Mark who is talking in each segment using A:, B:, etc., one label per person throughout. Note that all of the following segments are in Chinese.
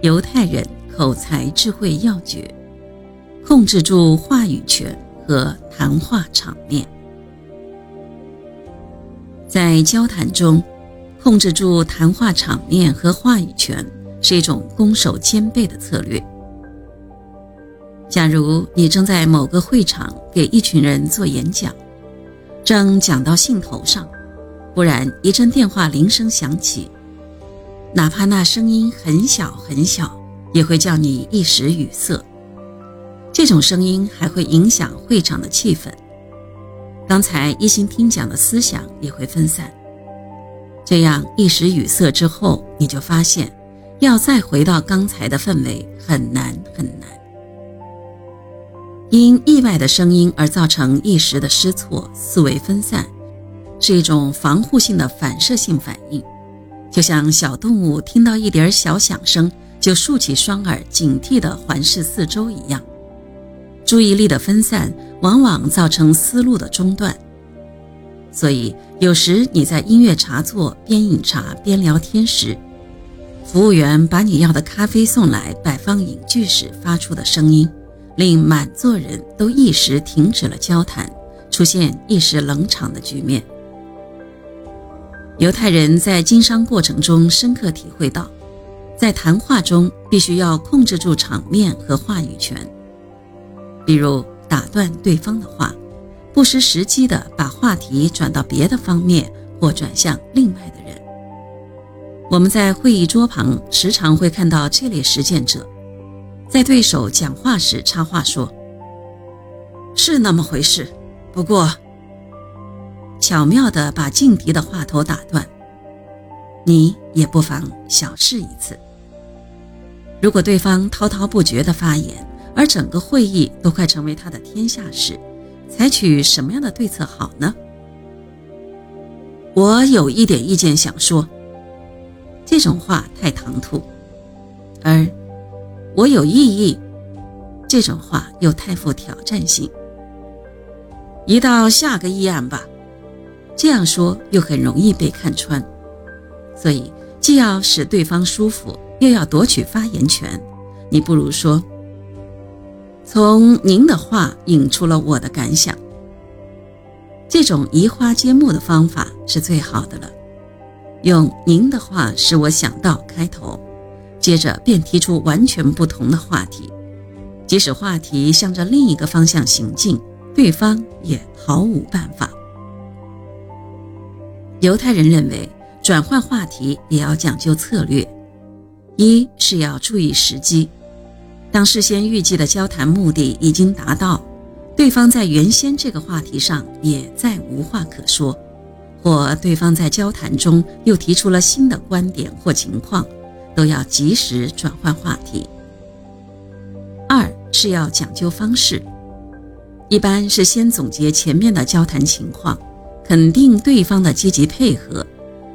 A: 犹太人口才智慧要诀：控制住话语权和谈话场面。在交谈中，控制住谈话场面和话语权是一种攻守兼备的策略。假如你正在某个会场给一群人做演讲，正讲到兴头上，忽然一阵电话铃声响起，哪怕那声音很小很小，也会叫你一时语塞。这种声音还会影响会场的气氛，刚才一心听讲的思想也会分散。这样一时语塞之后，你就发现，要再回到刚才的氛围很难很难。因意外的声音而造成一时的失措、思维分散，是一种防护性的反射性反应，就像小动物听到一点小响声就竖起双耳，警惕地环视四周一样。注意力的分散往往造成思路的中断，所以有时你在音乐茶座边饮茶边聊天时，服务员把你要的咖啡送来摆放饮具时发出的声音。令满座人都一时停止了交谈，出现一时冷场的局面。犹太人在经商过程中深刻体会到，在谈话中必须要控制住场面和话语权，比如打断对方的话，不失时机地把话题转到别的方面或转向另外的人。我们在会议桌旁时常会看到这类实践者。在对手讲话时插话说：“是那么回事，不过，巧妙地把劲敌的话头打断。你也不妨小试一次。如果对方滔滔不绝地发言，而整个会议都快成为他的天下时，采取什么样的对策好呢？我有一点意见想说。这种话太唐突，而……我有异议，这种话又太富挑战性。移到下个议案吧，这样说又很容易被看穿。所以，既要使对方舒服，又要夺取发言权，你不如说：“从您的话引出了我的感想。”这种移花接木的方法是最好的了。用“您的话使我想到”开头。接着便提出完全不同的话题，即使话题向着另一个方向行进，对方也毫无办法。犹太人认为，转换话题也要讲究策略，一是要注意时机，当事先预计的交谈目的已经达到，对方在原先这个话题上也再无话可说，或对方在交谈中又提出了新的观点或情况。都要及时转换话题。二是要讲究方式，一般是先总结前面的交谈情况，肯定对方的积极配合，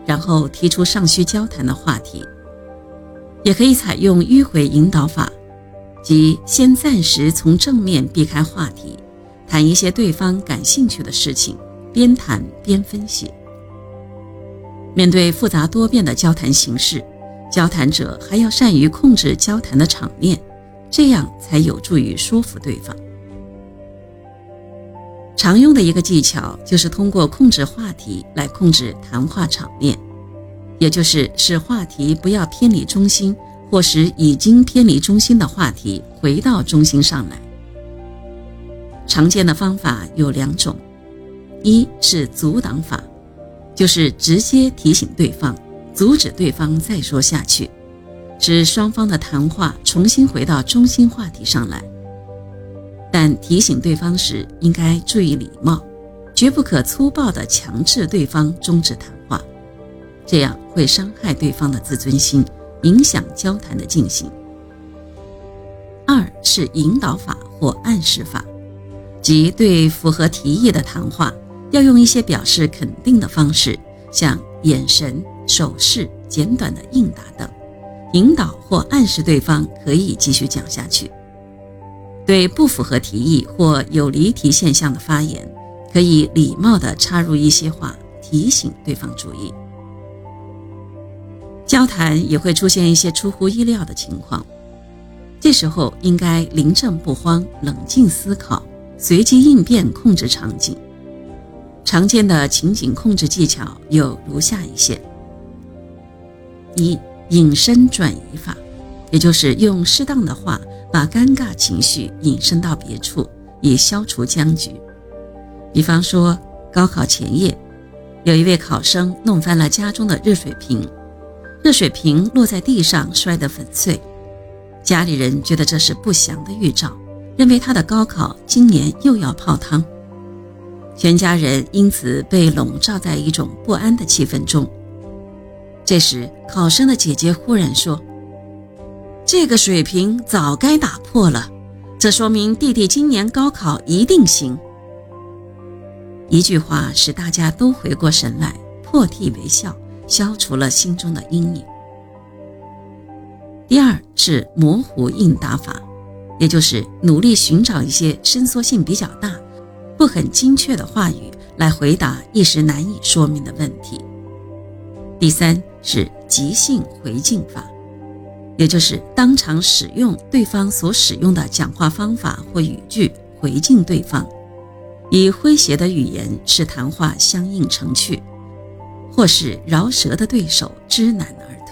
A: 然后提出尚需交谈的话题。也可以采用迂回引导法，即先暂时从正面避开话题，谈一些对方感兴趣的事情，边谈边分析。面对复杂多变的交谈形式。交谈者还要善于控制交谈的场面，这样才有助于说服对方。常用的一个技巧就是通过控制话题来控制谈话场面，也就是使话题不要偏离中心，或使已经偏离中心的话题回到中心上来。常见的方法有两种，一是阻挡法，就是直接提醒对方。阻止对方再说下去，使双方的谈话重新回到中心话题上来。但提醒对方时应该注意礼貌，绝不可粗暴地强制对方终止谈话，这样会伤害对方的自尊心，影响交谈的进行。二是引导法或暗示法，即对符合提议的谈话，要用一些表示肯定的方式，像眼神。手势、简短的应答等，引导或暗示对方可以继续讲下去。对不符合提议或有离题现象的发言，可以礼貌地插入一些话，提醒对方注意。交谈也会出现一些出乎意料的情况，这时候应该临阵不慌，冷静思考，随机应变，控制场景。常见的情景控制技巧有如下一些：一、引申转移法，也就是用适当的话把尴尬情绪引申到别处，以消除僵局。比方说，高考前夜，有一位考生弄翻了家中的热水瓶，热水瓶落在地上摔得粉碎，家里人觉得这是不祥的预兆，认为他的高考今年又要泡汤。全家人因此被笼罩在一种不安的气氛中。这时，考生的姐姐忽然说：“这个水平早该打破了，这说明弟弟今年高考一定行。”一句话使大家都回过神来，破涕为笑，消除了心中的阴影。第二是模糊应答法，也就是努力寻找一些伸缩性比较大。不很精确的话语来回答一时难以说明的问题。第三是即兴回敬法，也就是当场使用对方所使用的讲话方法或语句回敬对方，以诙谐的语言使谈话相应成趣，或是饶舌的对手知难而